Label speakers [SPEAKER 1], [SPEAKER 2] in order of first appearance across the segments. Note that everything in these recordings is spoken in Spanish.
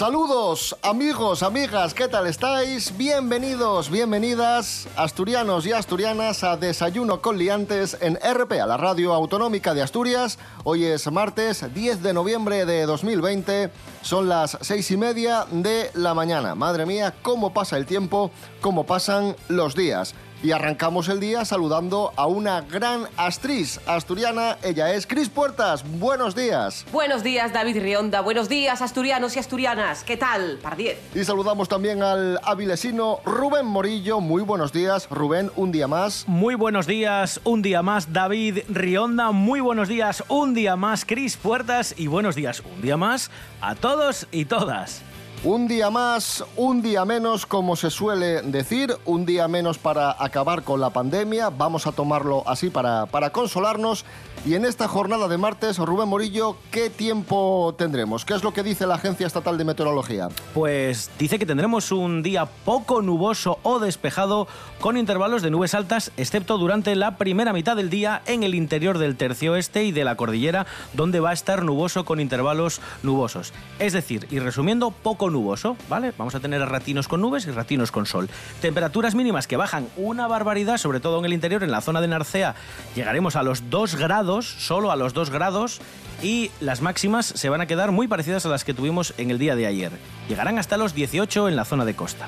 [SPEAKER 1] Saludos, amigos, amigas, ¿qué tal estáis? Bienvenidos, bienvenidas, asturianos y asturianas, a Desayuno con Liantes en RPA, la radio autonómica de Asturias. Hoy es martes 10 de noviembre de 2020, son las seis y media de la mañana. Madre mía, cómo pasa el tiempo, cómo pasan los días. Y arrancamos el día saludando a una gran actriz asturiana. Ella es Cris Puertas. Buenos días.
[SPEAKER 2] Buenos días, David Rionda. Buenos días, asturianos y asturianas. ¿Qué tal? Pardiez.
[SPEAKER 1] Y saludamos también al avilesino Rubén Morillo. Muy buenos días, Rubén, un día más.
[SPEAKER 3] Muy buenos días, un día más, David Rionda. Muy buenos días, un día más, Cris Puertas. Y buenos días, un día más a todos y todas.
[SPEAKER 1] Un día más, un día menos, como se suele decir, un día menos para acabar con la pandemia, vamos a tomarlo así para, para consolarnos. Y en esta jornada de martes, Rubén Morillo, ¿qué tiempo tendremos? ¿Qué es lo que dice la Agencia Estatal de Meteorología?
[SPEAKER 3] Pues dice que tendremos un día poco nuboso o despejado con intervalos de nubes altas, excepto durante la primera mitad del día en el interior del tercio este y de la cordillera, donde va a estar nuboso con intervalos nubosos. Es decir, y resumiendo, poco nuboso, ¿vale? Vamos a tener ratinos con nubes y ratinos con sol. Temperaturas mínimas que bajan una barbaridad, sobre todo en el interior, en la zona de Narcea, llegaremos a los 2 grados, solo a los 2 grados, y las máximas se van a quedar muy parecidas a las que tuvimos en el día de ayer. Llegarán hasta los 18 en la zona de costa.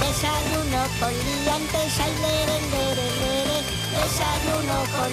[SPEAKER 4] Desayuno con. Desayuno con.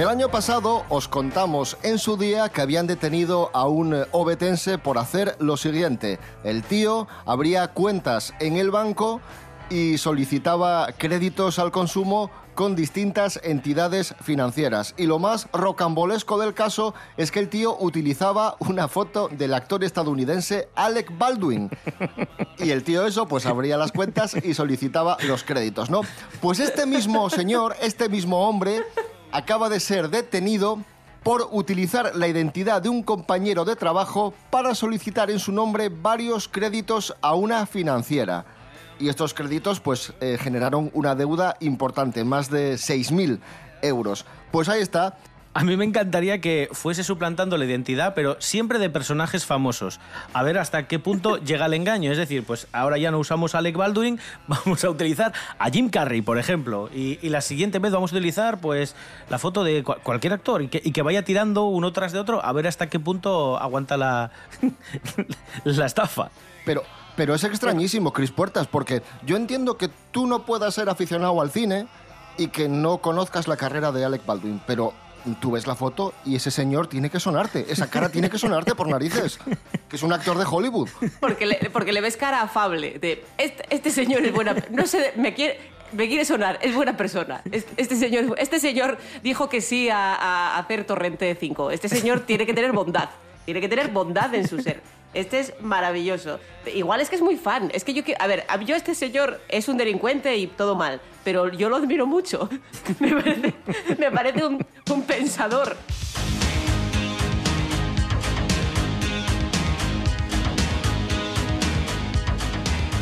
[SPEAKER 1] El año pasado os contamos en su día que habían detenido a un eh, obetense por hacer lo siguiente. El tío abría cuentas en el banco y solicitaba créditos al consumo con distintas entidades financieras. Y lo más rocambolesco del caso es que el tío utilizaba una foto del actor estadounidense Alec Baldwin. Y el tío eso pues abría las cuentas y solicitaba los créditos, ¿no? Pues este mismo señor, este mismo hombre, acaba de ser detenido por utilizar la identidad de un compañero de trabajo para solicitar en su nombre varios créditos a una financiera. Y estos créditos pues eh, generaron una deuda importante, más de 6.000 euros. Pues ahí está.
[SPEAKER 3] A mí me encantaría que fuese suplantando la identidad, pero siempre de personajes famosos. A ver hasta qué punto llega el engaño. Es decir, pues ahora ya no usamos a Alec Baldwin, vamos a utilizar a Jim Carrey, por ejemplo. Y, y la siguiente vez vamos a utilizar pues la foto de cua- cualquier actor y que, y que vaya tirando uno tras de otro a ver hasta qué punto aguanta la, la estafa.
[SPEAKER 1] Pero, pero es extrañísimo, Cris Puertas, porque yo entiendo que tú no puedas ser aficionado al cine y que no conozcas la carrera de Alec Baldwin, pero tú ves la foto y ese señor tiene que sonarte, esa cara tiene que sonarte por narices, que es un actor de Hollywood.
[SPEAKER 2] Porque le, porque le ves cara afable. De, este, este señor es buena... No sé, me quiere... Me quiere sonar, es buena persona. Este, señor, este señor dijo que sí a, a hacer Torrente 5. Este señor tiene que tener bondad. Tiene que tener bondad en su ser. Este es maravilloso. Igual es que es muy fan. Es que yo, a ver, yo este señor es un delincuente y todo mal, pero yo lo admiro mucho. Me parece, un pensador.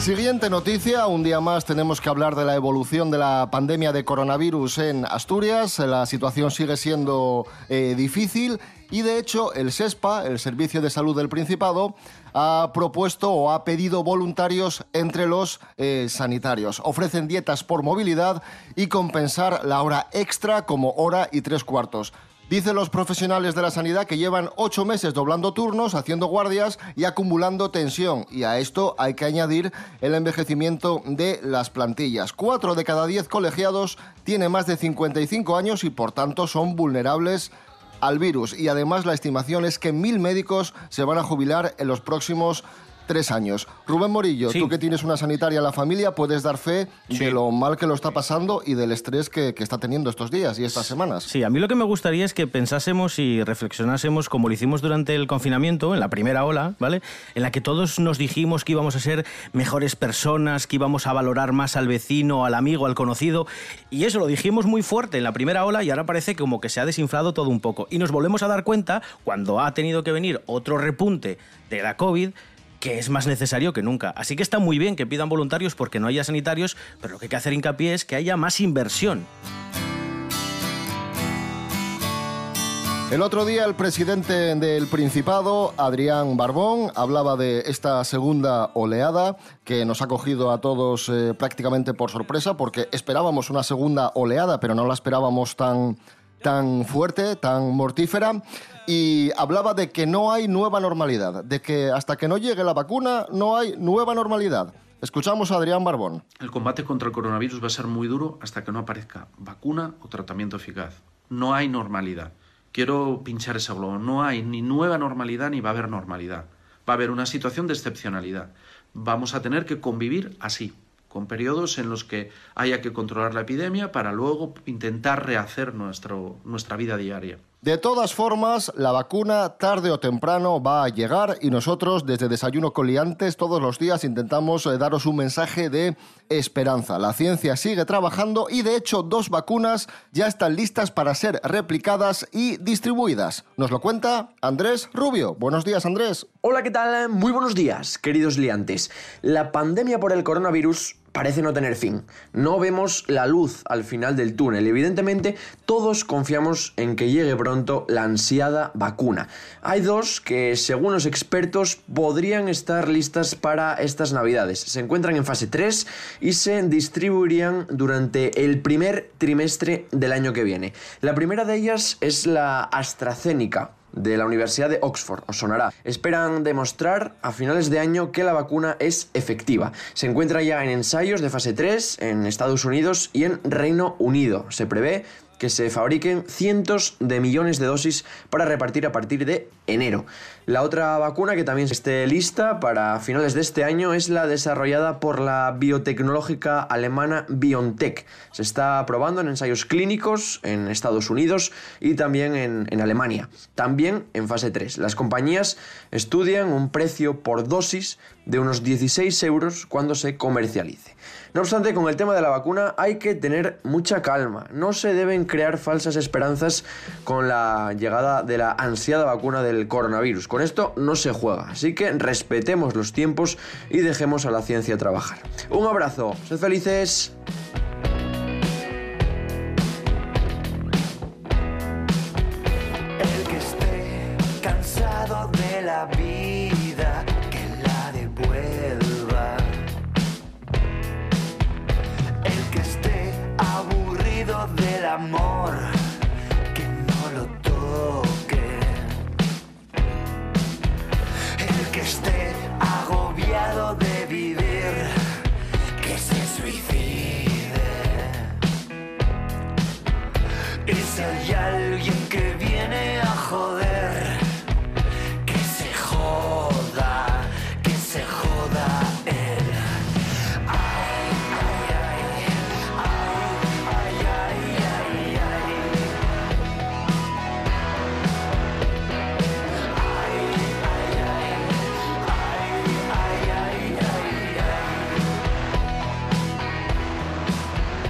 [SPEAKER 1] Siguiente noticia, un día más tenemos que hablar de la evolución de la pandemia de coronavirus en Asturias. La situación sigue siendo eh, difícil y de hecho el SESPA, el Servicio de Salud del Principado, ha propuesto o ha pedido voluntarios entre los eh, sanitarios. Ofrecen dietas por movilidad y compensar la hora extra como hora y tres cuartos. Dicen los profesionales de la sanidad que llevan ocho meses doblando turnos, haciendo guardias y acumulando tensión. Y a esto hay que añadir el envejecimiento de las plantillas. Cuatro de cada diez colegiados tienen más de 55 años y por tanto son vulnerables al virus. Y además la estimación es que mil médicos se van a jubilar en los próximos tres años. Rubén Morillo,
[SPEAKER 3] Sí.
[SPEAKER 1] tú que tienes una sanitaria en la familia, puedes dar fe de lo mal que lo está pasando y del estrés que, que está teniendo estos días y estas semanas.
[SPEAKER 3] Sí, a mí lo que me gustaría es que pensásemos y reflexionásemos como lo hicimos durante el confinamiento, en la primera ola, ¿vale? En la que todos nos dijimos que íbamos a ser mejores personas, que íbamos a valorar más al vecino, al amigo, al conocido. Y eso lo dijimos muy fuerte en la primera ola y ahora parece como que se ha desinflado todo un poco. Y nos volvemos a dar cuenta, cuando ha tenido que venir otro repunte de la COVID, que es más necesario que nunca. Así que está muy bien que pidan voluntarios porque no haya sanitarios, pero lo que hay que hacer hincapié es que haya más inversión.
[SPEAKER 1] El otro día el presidente del Principado, Adrián Barbón, hablaba de esta segunda oleada que nos ha cogido a todos eh, prácticamente por sorpresa porque esperábamos una segunda oleada, pero no la esperábamos tan, tan fuerte, tan mortífera. Y hablaba de que no hay nueva normalidad, de que hasta que no llegue la vacuna no hay nueva normalidad. Escuchamos a Adrián Barbón.
[SPEAKER 5] El combate contra el coronavirus va a ser muy duro hasta que no aparezca vacuna o tratamiento eficaz. No hay normalidad. Quiero pinchar ese globo. No hay ni nueva normalidad ni va a haber normalidad. Va a haber una situación de excepcionalidad. Vamos a tener que convivir así, con periodos en los que haya que controlar la epidemia para luego intentar rehacer nuestro, nuestra vida diaria.
[SPEAKER 1] De todas formas, la vacuna tarde o temprano va a llegar y nosotros desde Desayuno Coliantes todos los días intentamos eh, daros un mensaje de esperanza. La ciencia sigue trabajando y de hecho dos vacunas ya están listas para ser replicadas y distribuidas. Nos lo cuenta Andrés Rubio. Buenos días Andrés.
[SPEAKER 6] Hola, ¿qué tal? Muy buenos días, queridos liantes. La pandemia por el coronavirus parece no tener fin. No vemos la luz al final del túnel. Evidentemente, todos confiamos en que llegue pronto la ansiada vacuna. Hay dos que, según los expertos, podrían estar listas para estas navidades. Se encuentran en fase 3 y se distribuirían durante el primer trimestre del año que viene. La primera de ellas es la AstraZeneca, de la Universidad de Oxford, os sonará. Esperan demostrar a finales de año que la vacuna es efectiva. Se encuentra ya en ensayos de fase 3 en Estados Unidos y en Reino Unido. Se prevé que se fabriquen cientos de millones de dosis para repartir a partir de enero. La otra vacuna que también esté lista para finales de este año es la desarrollada por la biotecnológica alemana BioNTech. Se está probando en ensayos clínicos en Estados Unidos y también en, en Alemania. También en fase 3. Las compañías estudian un precio por dosis de unos 16 euros cuando se comercialice. No obstante, con el tema de la vacuna hay que tener mucha calma. No se deben crear falsas esperanzas con la llegada de la ansiada vacuna del coronavirus. Con esto no se juega, así que respetemos los tiempos y dejemos a la ciencia trabajar. Un abrazo, sed felices.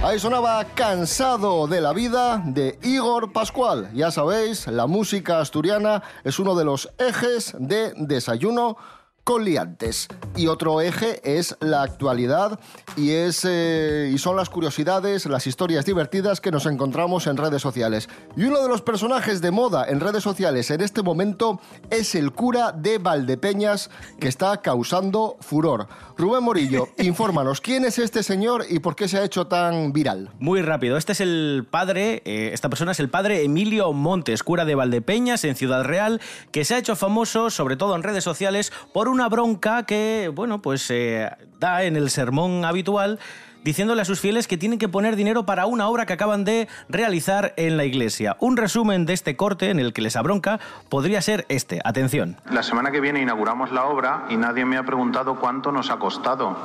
[SPEAKER 1] Ahí sonaba Cansado de la vida de Igor Pascual. Ya sabéis, la música asturiana es uno de los ejes de Desayuno con liantes. Y otro eje es la actualidad y, es, eh, y son las curiosidades, las historias divertidas que nos encontramos en redes sociales. Y uno de los personajes de moda en redes sociales en este momento es el cura de Valdepeñas que está causando furor. Rubén Morillo, infórmanos, ¿quién es este señor y por qué se ha hecho tan viral?
[SPEAKER 3] Muy rápido, este es el padre, eh, esta persona es el padre Emilio Montes, cura de Valdepeñas en Ciudad Real, que se ha hecho famoso, sobre todo en redes sociales, por una bronca que, bueno, pues eh, da en el sermón habitual diciéndole a sus fieles que tienen que poner dinero para una obra que acaban de realizar en la iglesia. Un resumen de este corte en el que les abronca podría ser este. Atención.
[SPEAKER 7] La semana que viene inauguramos la obra y nadie me ha preguntado cuánto nos ha costado.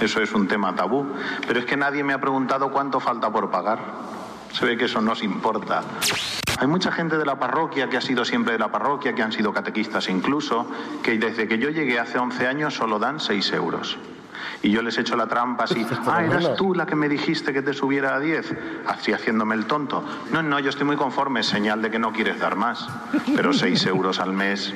[SPEAKER 7] Eso es un tema tabú. Pero es que nadie me ha preguntado cuánto falta por pagar. Se ve que eso nos importa. Hay mucha gente de la parroquia que ha sido siempre de la parroquia, que han sido catequistas incluso, que desde que yo llegué hace 11 años solo dan 6 euros. Y yo les echo la trampa así, ah, eras tú la que me dijiste que te subiera a 10, así haciéndome el tonto. No, no, yo estoy muy conforme, señal de que no quieres dar más. Pero 6 euros al mes,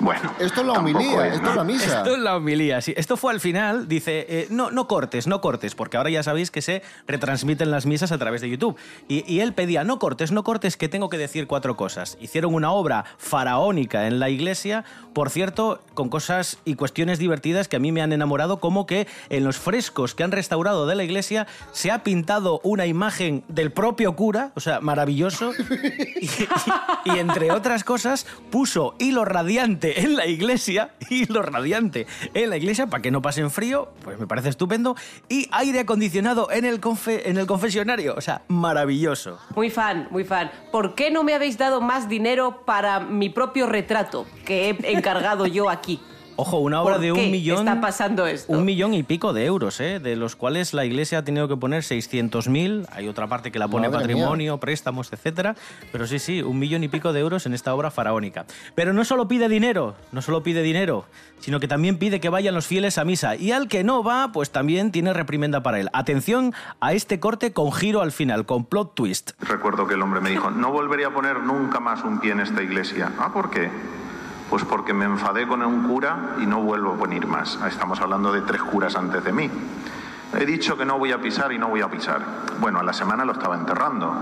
[SPEAKER 7] bueno.
[SPEAKER 1] Esto es la homilía,
[SPEAKER 7] es,
[SPEAKER 1] esto es la misa.
[SPEAKER 3] Esto es la homilía, sí. Esto fue al final, dice, eh, no, no cortes, no cortes, porque ahora ya sabéis que se retransmiten las misas a través de YouTube. Y, y él pedía, no cortes, no cortes, que tengo que decir cuatro cosas. Hicieron una obra faraónica en la iglesia, por cierto, con cosas y cuestiones divertidas que a mí me han enamorado, como que en los frescos que han restaurado de la iglesia se ha pintado una imagen del propio cura, o sea, maravilloso, y, y- y entre otras cosas puso hilo radiante en la iglesia, hilo radiante en la iglesia para que no pasen frío, pues me parece estupendo, y aire acondicionado en el, confe- en el confesionario, o sea, maravilloso.
[SPEAKER 2] Muy fan, muy fan. ¿Por qué no me habéis dado más dinero para mi propio retrato que he encargado yo aquí?
[SPEAKER 3] Ojo, una obra
[SPEAKER 2] ¿Por
[SPEAKER 3] de un
[SPEAKER 2] qué
[SPEAKER 3] millón.
[SPEAKER 2] está pasando esto?
[SPEAKER 3] Un millón y pico de euros, ¿eh? de los cuales la iglesia ha tenido que poner 600.000. Hay otra parte que la pone
[SPEAKER 1] Madre
[SPEAKER 3] patrimonio, préstamos, etcétera. Pero sí, sí, un millón y pico de euros en esta obra faraónica. Pero no solo pide dinero, no solo pide dinero, sino que también pide que vayan los fieles a misa. Y al que no va, pues también tiene reprimenda para él. Atención a este corte con giro al final, con plot twist.
[SPEAKER 7] Recuerdo que el hombre me dijo, no volvería a poner nunca más un pie en esta iglesia. Ah, ¿por qué? Pues porque me enfadé con un cura y no vuelvo a venir más. Estamos hablando de tres curas antes de mí. He dicho que no voy a pisar y no voy a pisar. Bueno, a la semana lo estaba enterrando.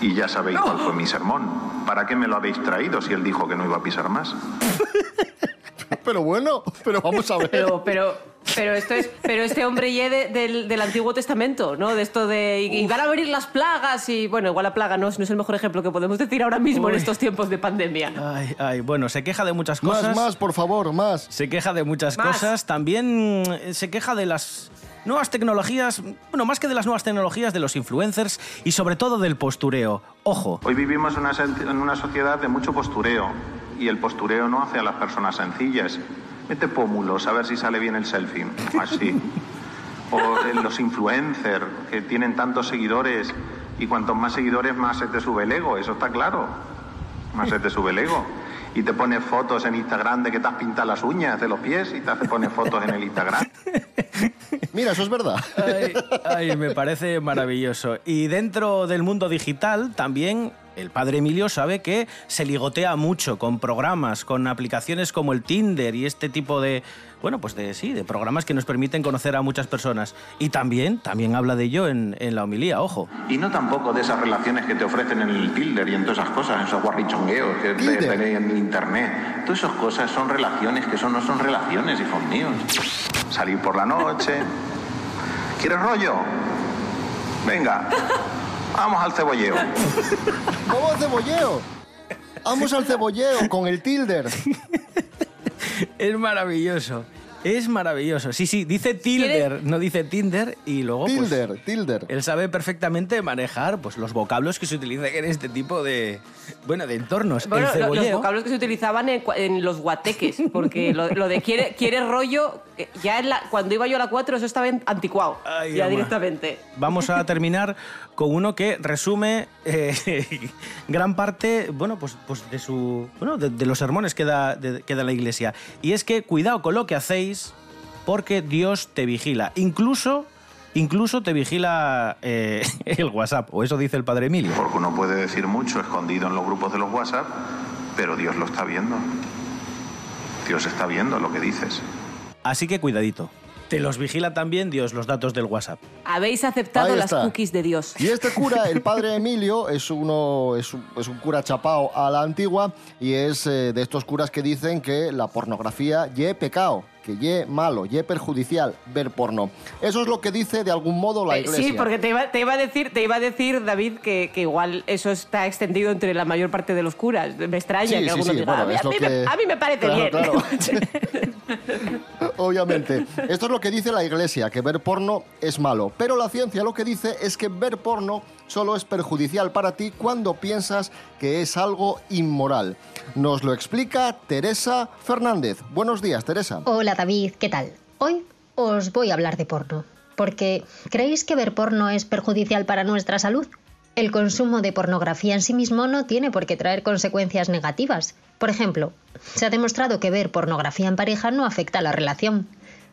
[SPEAKER 7] Y ya sabéis cuál fue mi sermón. ¿Para qué me lo habéis traído si él dijo que no iba a pisar más?
[SPEAKER 1] Pero bueno, pero vamos a ver.
[SPEAKER 2] Pero, pero, pero esto es, pero este hombre ye de- del, del Antiguo Testamento, ¿no? De esto de y, y van a venir las plagas y bueno, igual la plaga no es, no es el mejor ejemplo que podemos decir ahora mismo en
[SPEAKER 3] Uy.
[SPEAKER 2] estos tiempos de pandemia.
[SPEAKER 3] Ay, ay, bueno, se queja de muchas
[SPEAKER 1] Más,
[SPEAKER 3] cosas.
[SPEAKER 1] más, por favor, más.
[SPEAKER 3] Se queja de muchas
[SPEAKER 2] Más.
[SPEAKER 3] cosas. También eh, se queja de las nuevas tecnologías, bueno, más que de las nuevas tecnologías, de los influencers y sobre todo del postureo. Ojo.
[SPEAKER 7] Hoy vivimos en una, en una sociedad de mucho postureo y el postureo no hace a las personas sencillas. Mete pómulos a ver si sale bien el selfie. Así. O eh, los influencers que tienen tantos seguidores y cuantos más seguidores más se te sube el ego, eso está claro. Más se te sube el ego. Y te pones fotos en Instagram de que te has pintado las uñas de los pies y te hace poner fotos en el Instagram.
[SPEAKER 1] Mira, eso es verdad.
[SPEAKER 3] Ay, ay, me parece maravilloso. Y dentro del mundo digital también el padre Emilio sabe que se ligotea mucho con programas, con aplicaciones como el Tinder y este tipo de, bueno, pues de sí, de programas que nos permiten conocer a muchas personas. Y también, también habla de ello en, en la homilía, ojo.
[SPEAKER 7] Y no tampoco de esas relaciones que te ofrecen en el Tinder y en todas esas cosas, esos guarrichongueos que te- tenéis en internet. Todas esas cosas son relaciones que son, no son relaciones, hijos míos. Salir por la noche. ¿Quieres rollo? Venga, vamos al cebolleo.
[SPEAKER 1] Vamos al cebolleo. Vamos al cebolleo con el Tilder.
[SPEAKER 3] Es maravilloso. Es maravilloso. Sí, sí, dice Tilder, no dice Tinder y luego pues,
[SPEAKER 1] Tilder, Tilder.
[SPEAKER 3] Él sabe perfectamente manejar pues, los vocablos que se utilizan en este tipo de, bueno, de entornos.
[SPEAKER 2] Bueno,
[SPEAKER 3] el
[SPEAKER 2] lo- los vocablos que se utilizaban en, los guateques, porque lo, lo de quiere, quiere rollo, eh, ya en la- cuando iba yo a la 4 eso estaba en- anticuado,
[SPEAKER 3] Ay,
[SPEAKER 2] ya
[SPEAKER 3] ama.
[SPEAKER 2] directamente.
[SPEAKER 3] Vamos a terminar con uno que resume eh, gran parte, bueno, pues, pues de su, bueno, de, de los sermones que da, de- que da la Iglesia. Y es que cuidado con lo que hacéis, porque Dios te vigila. Incluso, incluso te vigila eh, el WhatsApp, o eso dice el Padre Emilio.
[SPEAKER 7] Porque uno puede decir mucho escondido en los grupos de los WhatsApp, pero Dios lo está viendo. Dios está viendo lo que dices.
[SPEAKER 3] Así que cuidadito. Te los vigila también Dios los datos del WhatsApp.
[SPEAKER 2] Habéis aceptado las cookies de Dios.
[SPEAKER 1] Y este cura, el padre Emilio, es, uno, es, un, es un cura chapao a la antigua y es eh, de estos curas que dicen que la pornografía ye pecado. Que ye malo, ye perjudicial ver porno. Eso es lo que dice de algún modo la
[SPEAKER 2] Eh,
[SPEAKER 1] iglesia.
[SPEAKER 2] Sí, porque te iba, te iba a decir, te iba a decir David, que, que igual eso está extendido entre la mayor parte de los curas. Me extraña
[SPEAKER 1] Sí,
[SPEAKER 2] que
[SPEAKER 1] sí, sí, bueno,
[SPEAKER 2] a, mí,
[SPEAKER 1] es
[SPEAKER 2] a
[SPEAKER 1] lo
[SPEAKER 2] mí
[SPEAKER 1] que-
[SPEAKER 2] me, a mí me parece
[SPEAKER 1] Claro,
[SPEAKER 2] bien.
[SPEAKER 1] claro. Obviamente. Esto es lo que dice la iglesia, que ver porno es malo. Pero la ciencia lo que dice es que ver porno solo es perjudicial para ti cuando piensas que es algo inmoral. Nos lo explica Teresa Fernández. Buenos días, Teresa.
[SPEAKER 8] Hola David, ¿qué tal? Hoy os voy a hablar de porno, porque ¿creéis que ver porno es perjudicial para nuestra salud? El consumo de pornografía en sí mismo no tiene por qué traer consecuencias negativas. Por ejemplo, se ha demostrado que ver pornografía en pareja no afecta a la relación.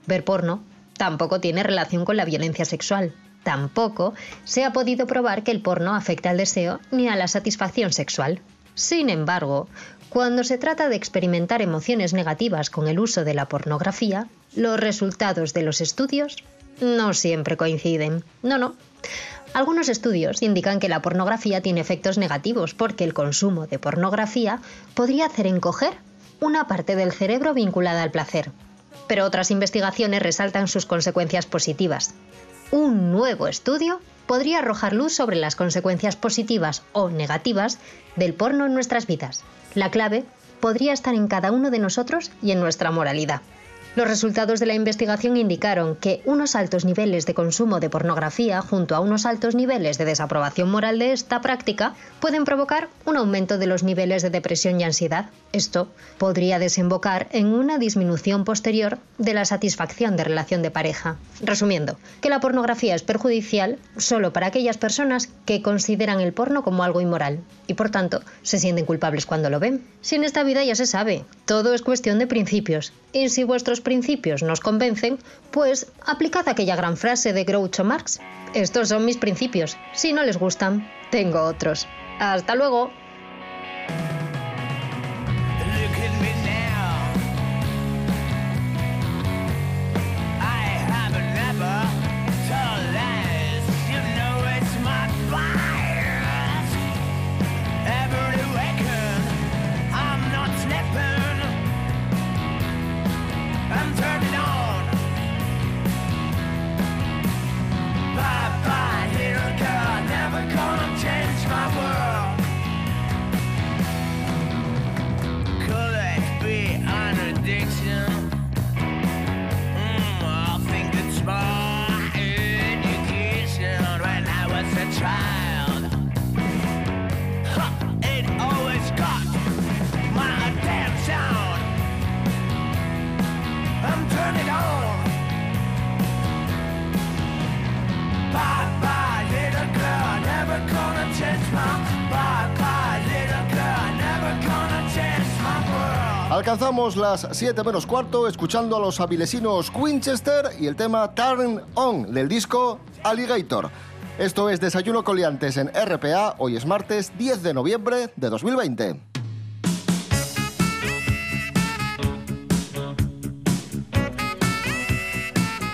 [SPEAKER 8] Ver porno tampoco tiene relación con la violencia sexual. Tampoco se ha podido probar que el porno afecta al deseo ni a la satisfacción sexual. Sin embargo, cuando se trata de experimentar emociones negativas con el uso de la pornografía, los resultados de los estudios no siempre coinciden. No, no. Algunos estudios indican que la pornografía tiene efectos negativos porque el consumo de pornografía podría hacer encoger una parte del cerebro vinculada al placer. Pero otras investigaciones resaltan sus consecuencias positivas. Un nuevo estudio podría arrojar luz sobre las consecuencias positivas o negativas del porno en nuestras vidas. La clave podría estar en cada uno de nosotros y en nuestra moralidad. Los resultados de la investigación indicaron que unos altos niveles de consumo de pornografía junto a unos altos niveles de desaprobación moral de esta práctica pueden provocar un aumento de los niveles de depresión y ansiedad. Esto podría desembocar en una disminución posterior de la satisfacción de relación de pareja. Resumiendo, que la pornografía es perjudicial solo para aquellas personas que consideran el porno como algo inmoral y por tanto se sienten culpables cuando lo ven. Si en esta vida ya se sabe, todo es cuestión de principios. Y si vuestros principios nos convencen, pues aplicad aquella gran frase de Groucho Marx. Estos son mis principios. Si no les gustan, tengo otros. Hasta luego.
[SPEAKER 1] Alcanzamos las 7 menos cuarto escuchando a los avilesinos Winchester y el tema Turn On del disco Alligator. Esto es Desayuno Coliantes en RPA, hoy es martes 10 de noviembre de 2020.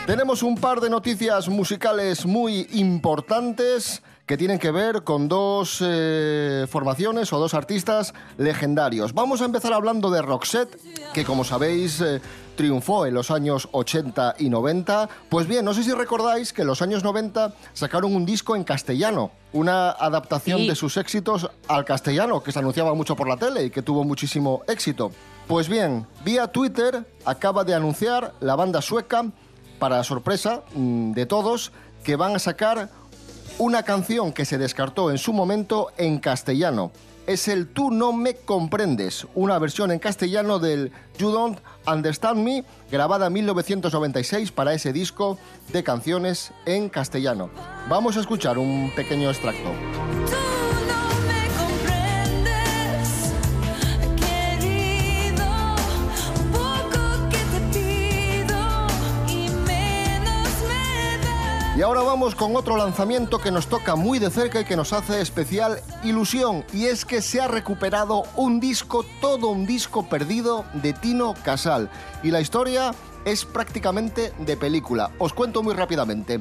[SPEAKER 1] Tenemos un par de noticias musicales muy importantes que tienen que ver con dos eh, formaciones o dos artistas legendarios. Vamos a empezar hablando de Roxette, que como sabéis eh, triunfó en los años 80 y 90. Pues bien, no sé si recordáis que en los años 90 sacaron un disco en castellano, una adaptación
[SPEAKER 2] Sí.
[SPEAKER 1] de sus éxitos al castellano, que se anunciaba mucho por la tele y que tuvo muchísimo éxito. Pues bien, vía Twitter acaba de anunciar la banda sueca, para sorpresa mm, de todos, que van a sacar una canción que se descartó en su momento en castellano. Es el Tú no me comprendes, una versión en castellano del You Don't Understand Me, grabada en 1996 para ese disco de canciones en castellano. Vamos a escuchar un pequeño extracto. Con otro lanzamiento que nos toca muy de cerca y que nos hace especial ilusión. Y es que se ha recuperado un disco, todo un disco perdido de Tino Casal. Y la historia es prácticamente de película. Os cuento muy rápidamente.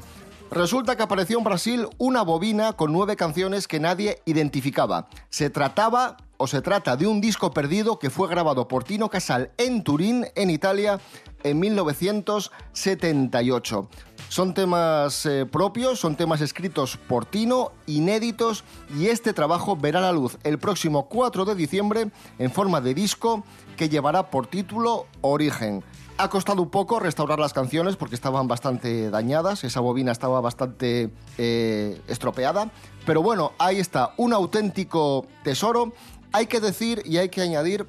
[SPEAKER 1] Resulta que apareció en Brasil una bobina con nueve canciones que nadie identificaba. Se trataba o se trata de un disco perdido que fue grabado por Tino Casal en Turín, en Italia, en 1978. Son temas eh, propios, son temas escritos por Tino, inéditos, y este trabajo verá la luz el próximo 4 de diciembre en forma de disco que llevará por título Origen. Ha costado un poco restaurar las canciones porque estaban bastante dañadas, esa bobina estaba bastante eh, estropeada, pero bueno, ahí está, un auténtico tesoro. Hay que decir y hay que añadir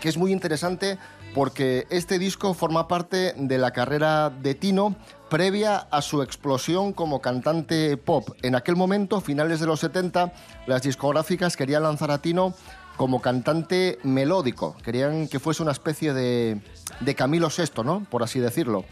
[SPEAKER 1] que es muy interesante porque este disco forma parte de la carrera de Tino previa a su explosión como cantante pop. En aquel momento, finales de los 70, las discográficas querían lanzar a Tino como cantante melódico. Querían que fuese una especie de, de Camilo VI, ¿no? Por así decirlo.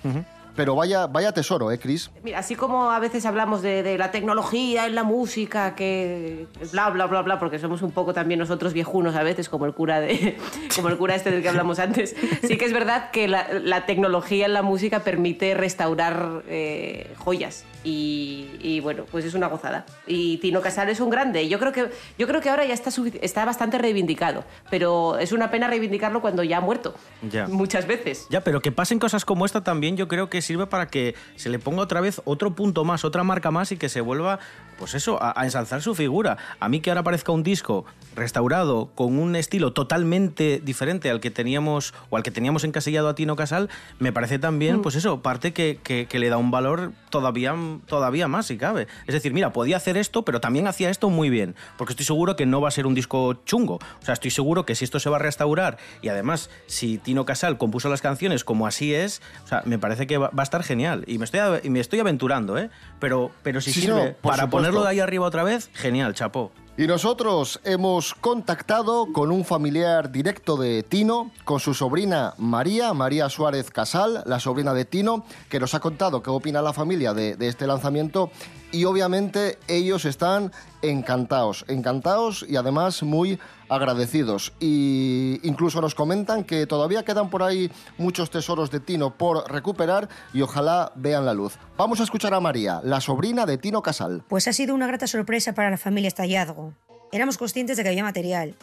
[SPEAKER 1] Pero vaya, vaya tesoro, ¿eh, Chris?
[SPEAKER 2] Mira, así como a veces hablamos de, la tecnología en la música, que bla, bla, bla, bla, porque somos un poco también nosotros viejunos a veces, como el cura, de, como el cura este del que hablamos antes, sí que es verdad que la, la tecnología en la música permite restaurar eh, joyas. Y, y, bueno, pues es una gozada. Y Tino Casal es un grande. Yo creo que, yo creo que ahora ya está, está bastante reivindicado, pero es una pena reivindicarlo cuando ya ha muerto.
[SPEAKER 3] Ya.
[SPEAKER 2] Muchas veces.
[SPEAKER 3] Ya, pero que pasen cosas como esta también yo creo que sirve para que se le ponga otra vez otro punto más, otra marca más y que se vuelva, pues eso, a, a ensalzar su figura. A mí que ahora aparezca un disco restaurado con un estilo totalmente diferente al que teníamos o al que teníamos encasillado a Tino Casal, me parece también, pues eso, parte que, que- que le da un valor todavía, todavía más si cabe. Es decir, mira, podía hacer esto, pero también hacía esto muy bien, porque estoy seguro que no va a ser un disco chungo. O sea, estoy seguro que si esto se va a restaurar y además si Tino Casal compuso las canciones como así es, o sea, me parece que va, va a estar genial. Y me estoy, me estoy aventurando, ¿eh? Pero, pero si
[SPEAKER 1] Sí,
[SPEAKER 3] sirve
[SPEAKER 1] no,
[SPEAKER 3] para
[SPEAKER 1] supuesto.
[SPEAKER 3] ponerlo de ahí arriba otra vez, genial, chapó.
[SPEAKER 1] Y nosotros hemos contactado con un familiar directo de Tino, con su sobrina María, María Suárez Casal, la sobrina de Tino, que nos ha contado qué opina la familia de, de este lanzamiento. Y obviamente ellos están encantados, encantados y además muy agradecidos. Y incluso nos comentan que todavía quedan por ahí muchos tesoros de Tino por recuperar y ojalá vean la luz. Vamos a escuchar a María, la sobrina de Tino Casal.
[SPEAKER 9] Pues ha sido una grata sorpresa para la familia este hallazgo. Éramos conscientes de que había material.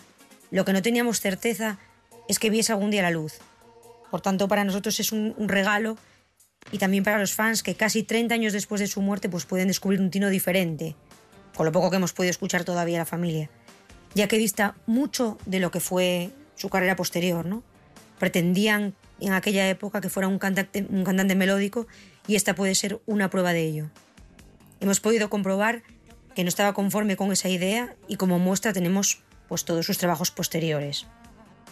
[SPEAKER 9] Lo que no teníamos certeza es que viese algún día la luz. Por tanto, para nosotros es un, un regalo y también para los fans que casi 30 años después de su muerte pues pueden descubrir un Tino diferente, con lo poco que hemos podido escuchar todavía la familia, ya que dista mucho de lo que fue su carrera posterior, ¿no? Pretendían en aquella época que fuera un cantante, un cantante melódico y esta puede ser una prueba de ello. Hemos podido comprobar que no estaba conforme con esa idea y como muestra tenemos pues todos sus trabajos posteriores.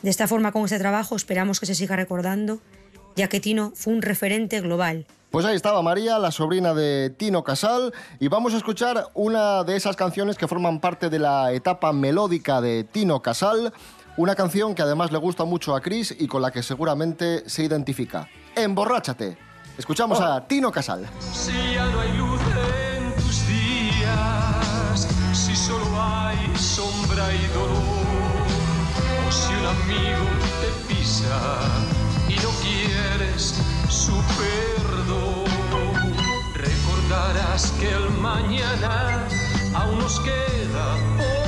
[SPEAKER 9] De esta forma con este trabajo esperamos que se siga recordando, ya que Tino fue un referente global.
[SPEAKER 1] Pues ahí estaba María, la sobrina de Tino Casal, y vamos a escuchar una de esas canciones que forman parte de la etapa melódica de Tino Casal, una canción que además le gusta mucho a Chris y con la que seguramente se identifica. Emborráchate. Escuchamos a Tino Casal.
[SPEAKER 10] Si ya no hay luz en tus días, si solo hay sombra y dolor, o si un amigo te pisa su perdón, recordarás que el mañana aún nos queda por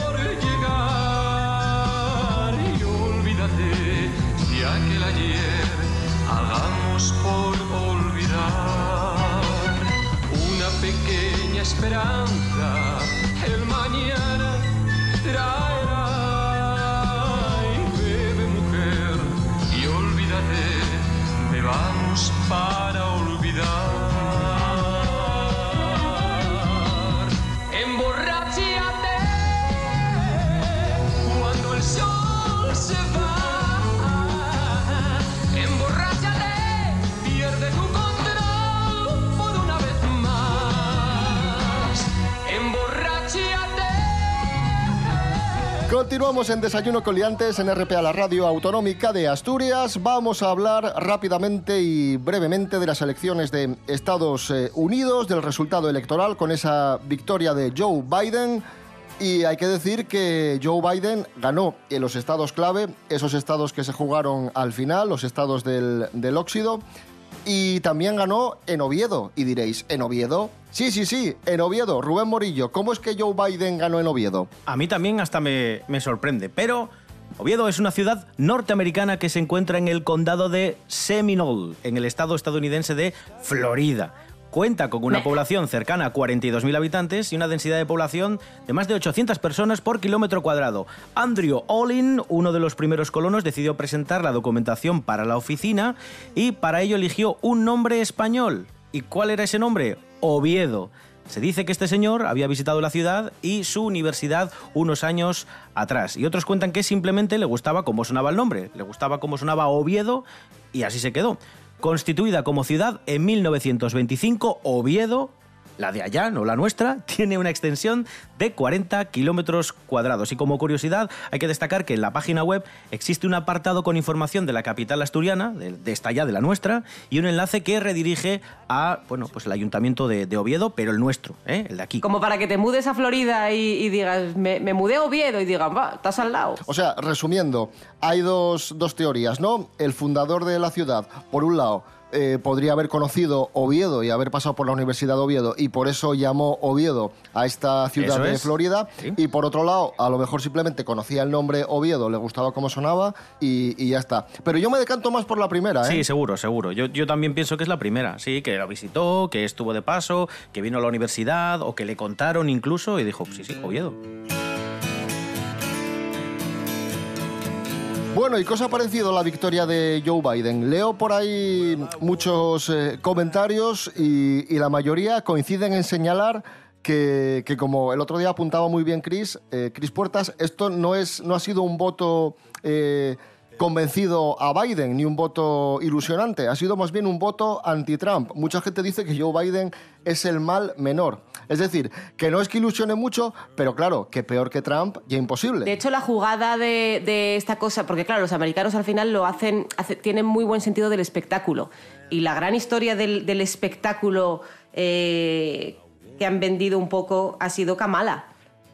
[SPEAKER 1] Continuamos en Desayuno con Liantes en RPA, la radio autonómica de Asturias. Vamos a hablar rápidamente y brevemente de las elecciones de Estados eh, Unidos, del resultado electoral con esa victoria de Joe Biden. Y hay que decir que Joe Biden ganó en los estados clave, esos estados que se jugaron al final, los estados del, del óxido. Y también ganó en Oviedo. Y diréis, ¿en Oviedo? Sí, sí, sí, en Oviedo. Rubén Morillo, ¿cómo es que Joe Biden ganó en Oviedo?
[SPEAKER 3] A mí también hasta me, me sorprende, pero Oviedo es una ciudad norteamericana que se encuentra en el condado de Seminole, en el estado estadounidense de Florida. Cuenta con una población cercana a 42.000 habitantes y una densidad de población de más de 800 personas por kilómetro cuadrado. Andrew Olin, uno de los primeros colonos, decidió presentar la documentación para la oficina y para ello eligió un nombre español. ¿Y cuál era ese nombre? Oviedo. Se dice que este señor había visitado la ciudad y su universidad unos años atrás. Y otros cuentan que simplemente le gustaba cómo sonaba el nombre, le gustaba cómo sonaba Oviedo y así se quedó. Constituida como ciudad en 1925, Oviedo, la de allá, no la nuestra, tiene una extensión de 40 kilómetros cuadrados. Y como curiosidad, hay que destacar que en la página web existe un apartado con información de la capital asturiana, de, de esta ya, de la nuestra, y un enlace que redirige a, bueno, pues el ayuntamiento de, de Oviedo, pero el nuestro, ¿eh? el de aquí.
[SPEAKER 2] Como para que te mudes a Florida y, y digas, me, me mudé a Oviedo y digan, va, estás al lado.
[SPEAKER 1] O sea, resumiendo, hay dos, dos teorías, ¿no? El fundador de la ciudad, por un lado, eh, podría haber conocido Oviedo y haber pasado por la Universidad de Oviedo y por eso llamó Oviedo a esta ciudad
[SPEAKER 3] Eso
[SPEAKER 1] de
[SPEAKER 3] es.
[SPEAKER 1] Florida. Y por otro lado, a lo mejor simplemente conocía el nombre Oviedo, le gustaba cómo sonaba y, y ya está. Pero yo me decanto más por la primera, ¿eh?
[SPEAKER 3] Sí, seguro, seguro. Yo, yo también pienso que es la primera, sí, que la visitó, que estuvo de paso, que vino a la universidad o que le contaron incluso y dijo, sí, sí, Oviedo.
[SPEAKER 1] Bueno, ¿y qué os ha parecido la victoria de Joe Biden? Leo por ahí muchos eh, comentarios y, la mayoría coinciden en señalar que, que como el otro día apuntaba muy bien Chris, eh, Chris Puertas, esto no, es, no ha sido un voto eh, convencido a Biden ni un voto ilusionante, ha sido más bien un voto anti-Trump. Mucha gente dice que Joe Biden es el mal menor. Es decir, que no es que ilusione mucho, pero claro, que peor que Trump ya imposible.
[SPEAKER 2] De hecho, la jugada de, esta cosa, porque claro, los americanos al final lo hacen, hace- tienen muy buen sentido del espectáculo. Y la gran historia del, del espectáculo eh, que han vendido un poco ha sido Kamala.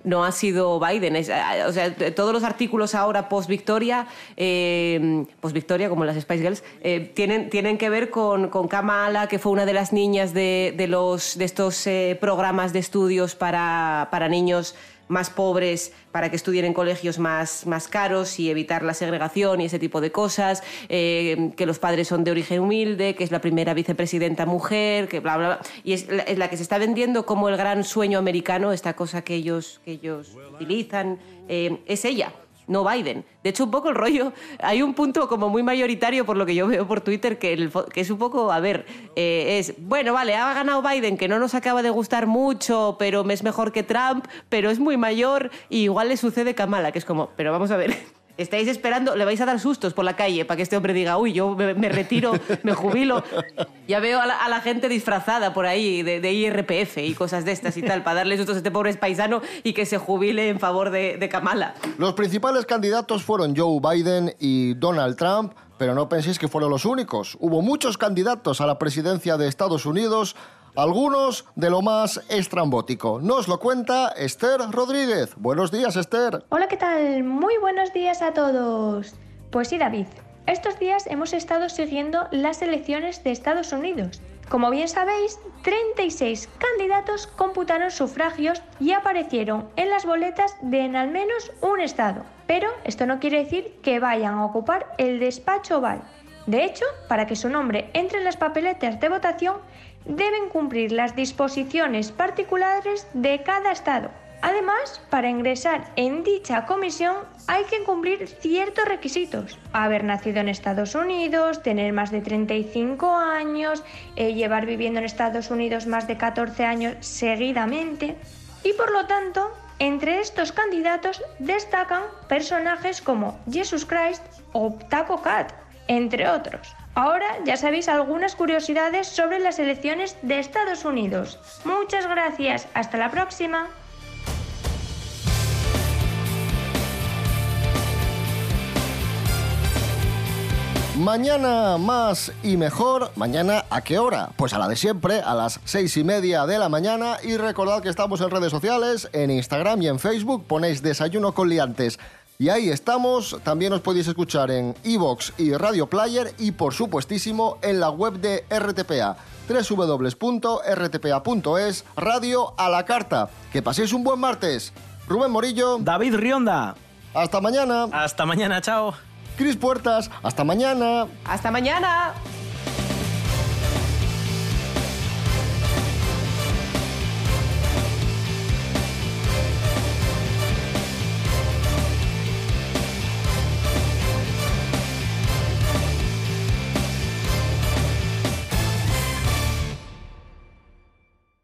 [SPEAKER 2] No ha sido Biden. Es, eh, o sea, todos los artículos ahora post-victoria, eh, post-victoria, como las Spice Girls, eh, tienen, tienen que ver con, con Kamala, que fue una de las niñas de, de los, de estos eh, programas de estudios para, para niños más pobres para que estudien en colegios más, más caros y evitar la segregación y ese tipo de cosas, eh, que los padres son de origen humilde, que es la primera vicepresidenta mujer, que bla, bla, bla. Y es la, es la que se está vendiendo como el gran sueño americano, esta cosa que ellos, que ellos utilizan, eh, es ella. No Biden. De hecho, un poco el rollo. Hay un punto como muy mayoritario, por lo que yo veo por Twitter, que, el que es un poco, a ver, eh, es, bueno, vale, ha ganado Biden, que no nos acaba de gustar mucho, pero es mejor que Trump, pero es muy mayor, y igual le sucede Kamala, que es como, pero vamos a ver. Estáis esperando, le vais a dar sustos por la calle para que este hombre diga, uy, yo me, retiro, me jubilo. Ya veo a la, a la gente disfrazada por ahí de, de IRPF y cosas de estas y tal, para darle sustos a este pobre paisano y que se jubile en favor de, de Kamala.
[SPEAKER 1] Los principales candidatos fueron Joe Biden y Donald Trump, pero no penséis que fueron los únicos. Hubo muchos candidatos a la presidencia de Estados Unidos, algunos de lo más estrambótico. Nos lo cuenta Esther Rodríguez. Buenos días, Esther.
[SPEAKER 11] Hola, ¿qué tal? Muy buenos días a todos. Pues sí, David. Estos días hemos estado siguiendo las elecciones de Estados Unidos. Como bien sabéis, 36 candidatos computaron sufragios y aparecieron en las boletas de en al menos un estado. Pero esto no quiere decir que vayan a ocupar el despacho oval. De hecho, para que su nombre entre en las papeletas de votación, deben cumplir las disposiciones particulares de cada estado. Además, para ingresar en dicha comisión hay que cumplir ciertos requisitos. Haber nacido en Estados Unidos, tener más de 35 años, eh, llevar viviendo en Estados Unidos más de 14 años seguidamente. Y por lo tanto, entre estos candidatos destacan personajes como Jesus Christ o Taco Cat, entre otros. Ahora ya sabéis algunas curiosidades sobre las elecciones de Estados Unidos. Muchas gracias, hasta la próxima.
[SPEAKER 1] Mañana más y mejor. ¿Mañana a qué hora? Pues a la de siempre, a las seis y media de la mañana. Y recordad que estamos en redes sociales, en Instagram y en Facebook. Ponéis Desayuno con Liantes. Y ahí estamos. También os podéis escuchar en iVoox y Radio Player. Y por supuestísimo en la web de RTPA www.rtpa.es Radio a la carta. Que paséis un buen martes. Rubén Morillo.
[SPEAKER 3] David Rionda.
[SPEAKER 1] hasta mañana.
[SPEAKER 3] Hasta mañana, chao.
[SPEAKER 1] Cris Puertas, hasta mañana.
[SPEAKER 2] Hasta mañana.